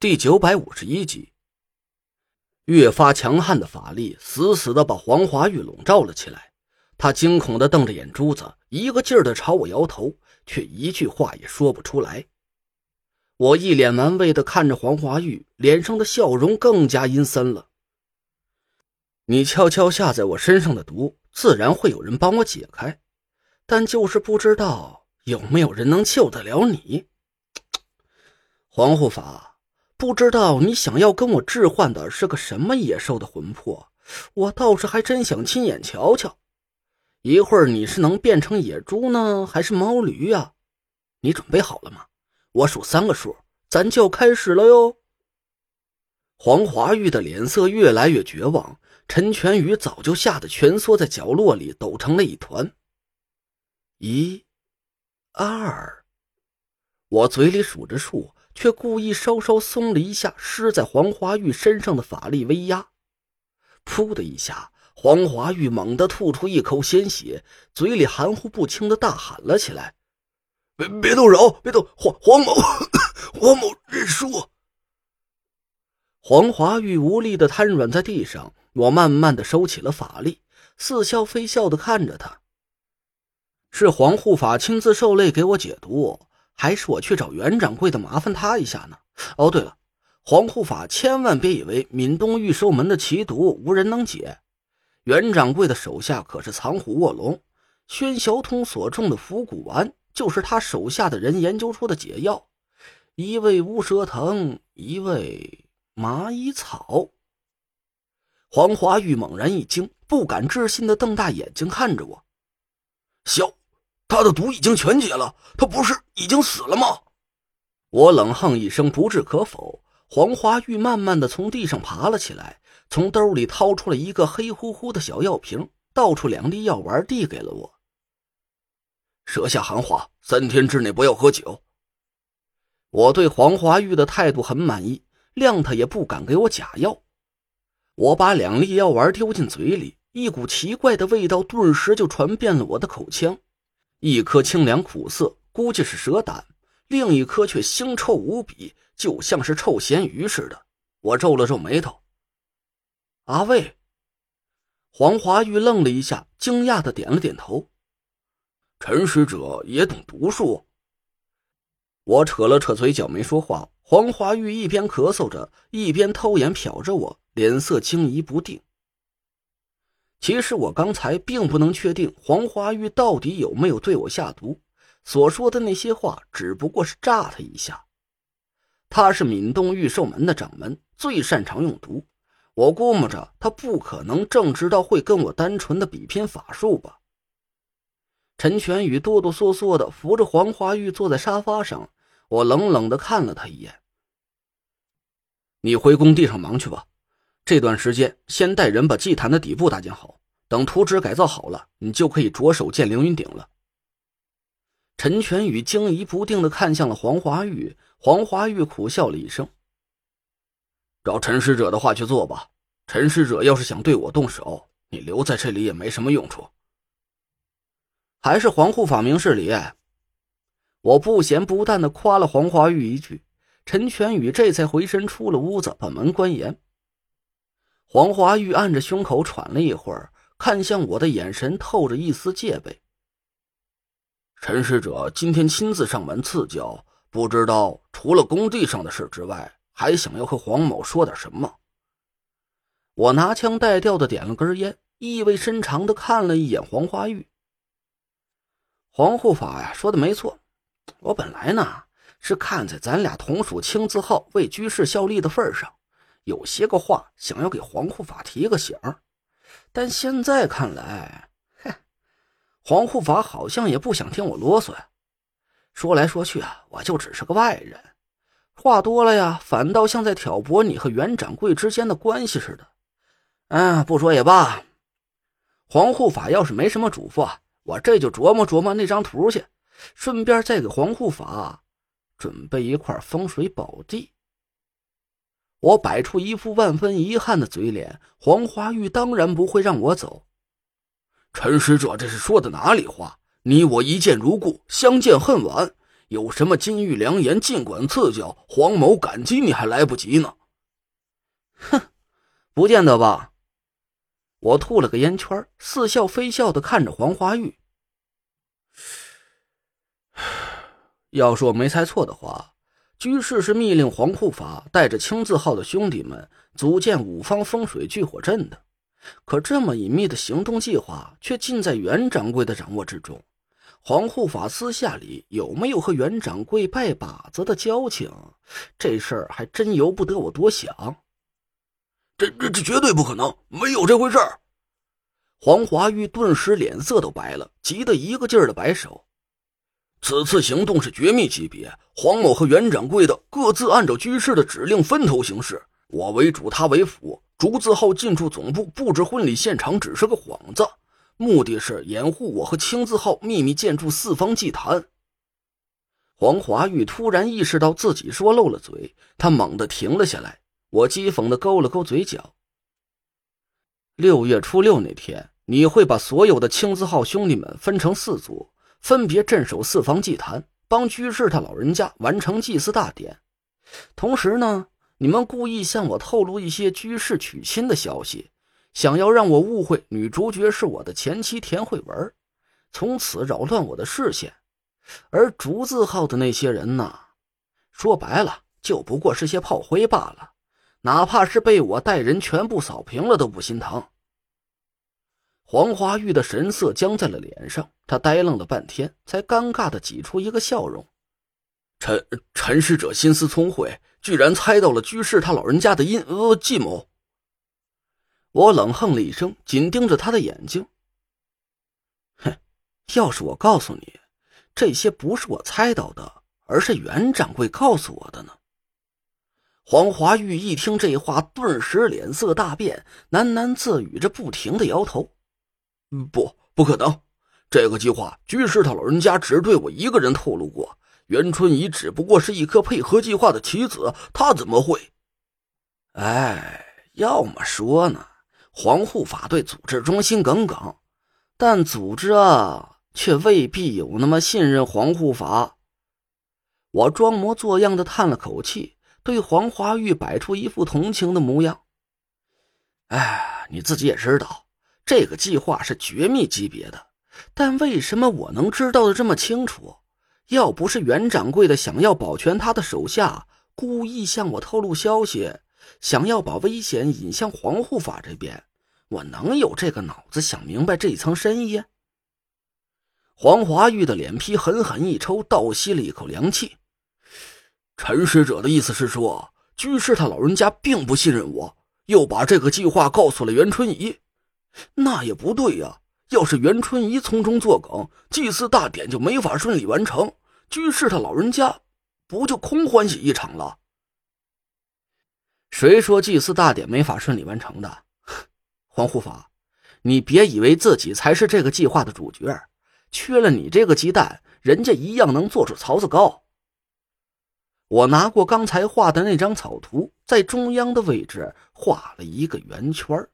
第九百五十一集，越发强悍的法力死死的把黄华玉笼罩了起来。他惊恐的瞪着眼珠子，一个劲儿的朝我摇头，却一句话也说不出来。我一脸玩味的看着黄华玉，脸上的笑容更加阴森了。你悄悄下在我身上的毒，自然会有人帮我解开，但就是不知道有没有人能救得了你，黄护法。不知道你想要跟我置换的是个什么野兽的魂魄，我倒是还真想亲眼瞧瞧。一会儿你是能变成野猪呢，还是毛驴呀？你准备好了吗？我数三个数，咱就开始了哟。黄华玉的脸色越来越绝望，陈全宇早就吓得蜷缩在角落里，抖成了一团。一、二，我嘴里数着数。却故意稍稍松了一下施在黄华玉身上的法力威压，噗的一下，黄华玉猛地吐出一口鲜血，嘴里含糊不清的大喊了起来：“别别动手，别动！黄黄某，黄某认输。”黄华玉无力的瘫软在地上，我慢慢的收起了法力，似笑非笑的看着他。是黄护法亲自受累给我解毒。还是我去找袁掌柜的麻烦他一下呢。哦，对了，黄护法千万别以为闽东御兽门的奇毒无人能解，袁掌柜的手下可是藏虎卧龙，宣小通所中的伏骨丸就是他手下的人研究出的解药，一味乌蛇藤，一味蚂蚁草。黄华玉猛然一惊，不敢置信的瞪大眼睛看着我，小。他的毒已经全解了，他不是已经死了吗？我冷哼一声，不置可否。黄花玉慢慢的从地上爬了起来，从兜里掏出了一个黑乎乎的小药瓶，倒出两粒药丸，递给了我。舌下寒花，三天之内不要喝酒。我对黄花玉的态度很满意，谅他也不敢给我假药。我把两粒药丸丢进嘴里，一股奇怪的味道顿时就传遍了我的口腔。一颗清凉苦涩，估计是蛇胆；另一颗却腥臭无比，就像是臭咸鱼似的。我皱了皱眉头。阿卫，黄华玉愣了一下，惊讶的点了点头。陈使者也懂毒术。我扯了扯嘴角，没说话。黄华玉一边咳嗽着，一边偷眼瞟着我，脸色惊疑不定。其实我刚才并不能确定黄花玉到底有没有对我下毒，所说的那些话只不过是诈他一下。他是闽东御兽门的掌门，最擅长用毒，我估摸着他不可能正直到会跟我单纯的比拼法术吧。陈全宇哆哆嗦嗦的扶着黄花玉坐在沙发上，我冷冷的看了他一眼：“你回工地上忙去吧。”这段时间，先带人把祭坛的底部搭建好。等图纸改造好了，你就可以着手建凌云顶了。陈全宇惊疑不定的看向了黄华玉，黄华玉苦笑了一声：“照陈使者的话去做吧。陈使者要是想对我动手，你留在这里也没什么用处。”还是黄护法明事理。我不咸不淡的夸了黄华玉一句，陈全宇这才回身出了屋子，把门关严。黄华玉按着胸口喘了一会儿，看向我的眼神透着一丝戒备。陈使者今天亲自上门赐教，不知道除了工地上的事之外，还想要和黄某说点什么。我拿腔带调的点了根烟，意味深长的看了一眼黄华玉。黄护法呀，说的没错，我本来呢是看在咱俩同属青字号、为居士效力的份上。有些个话想要给黄护法提个醒但现在看来，哼，黄护法好像也不想听我啰嗦呀。说来说去啊，我就只是个外人，话多了呀，反倒像在挑拨你和袁掌柜之间的关系似的。嗯，不说也罢。黄护法要是没什么嘱咐，我这就琢磨琢磨那张图去，顺便再给黄护法准备一块风水宝地。我摆出一副万分遗憾的嘴脸，黄花玉当然不会让我走。陈使者这是说的哪里话？你我一见如故，相见恨晚，有什么金玉良言，尽管赐教，黄某感激你还来不及呢。哼，不见得吧。我吐了个烟圈，似笑非笑的看着黄花玉。要是我没猜错的话，居士是密令黄护法带着青字号的兄弟们组建五方风水聚火阵的。可这么隐秘的行动计划，却尽在袁掌柜的掌握之中。黄护法私下里有没有和袁掌柜拜把子的交情？这事儿还真由不得我多想。这这这绝对不可能，没有这回事！黄华玉顿时脸色都白了，急得一个劲儿的摆手。此次行动是绝密级别，黄某和袁掌柜的各自按照居士的指令分头行事，我为主，他为辅。竹字号进驻总部布置婚礼现场只是个幌子，目的是掩护我和青字号秘密建筑四方祭坛。黄华玉突然意识到自己说漏了嘴，他猛地停了下来。我讥讽的勾了勾嘴角。六月初六那天，你会把所有的青字号兄弟们分成四组，分别镇守四方祭坛，帮居士他老人家完成祭祀大典。同时呢？你们故意向我透露一些居士娶亲的消息，想要让我误会女主角是我的前妻田慧文，从此扰乱我的视线。而竹字号的那些人呢？说白了，就不过是些炮灰罢了。哪怕是被我带人全部扫平了，都不心疼。黄花玉的神色僵在了脸上，他呆愣了半天，才尴尬的挤出一个笑容。陈陈使者心思聪慧。居然猜到了居士他老人家的阴呃计谋。我冷哼了一声，紧盯着他的眼睛。哼，要是我告诉你，这些不是我猜到的，而是袁掌柜告诉我的呢？黄华玉一听这话，顿时脸色大变，喃喃自语着，不停的摇头：“不，不可能！这个计划，居士他老人家只对我一个人透露过。”袁春怡只不过是一颗配合计划的棋子，他怎么会？哎，要么说呢，黄护法对组织忠心耿耿，但组织啊，却未必有那么信任黄护法。我装模作样的叹了口气，对黄华玉摆出一副同情的模样。哎，你自己也知道，这个计划是绝密级别的，但为什么我能知道的这么清楚？要不是袁掌柜的想要保全他的手下，故意向我透露消息，想要把危险引向黄护法这边，我能有这个脑子想明白这层深意？黄华玉的脸皮狠狠一抽，倒吸了一口凉气。陈使者的意思是说，居士他老人家并不信任我，又把这个计划告诉了袁春怡。那也不对呀。要是袁春怡从中作梗，祭祀大典就没法顺利完成，居士他老人家不就空欢喜一场了？谁说祭祀大典没法顺利完成的？黄护法，你别以为自己才是这个计划的主角，缺了你这个鸡蛋，人家一样能做出槽子糕。我拿过刚才画的那张草图，在中央的位置画了一个圆圈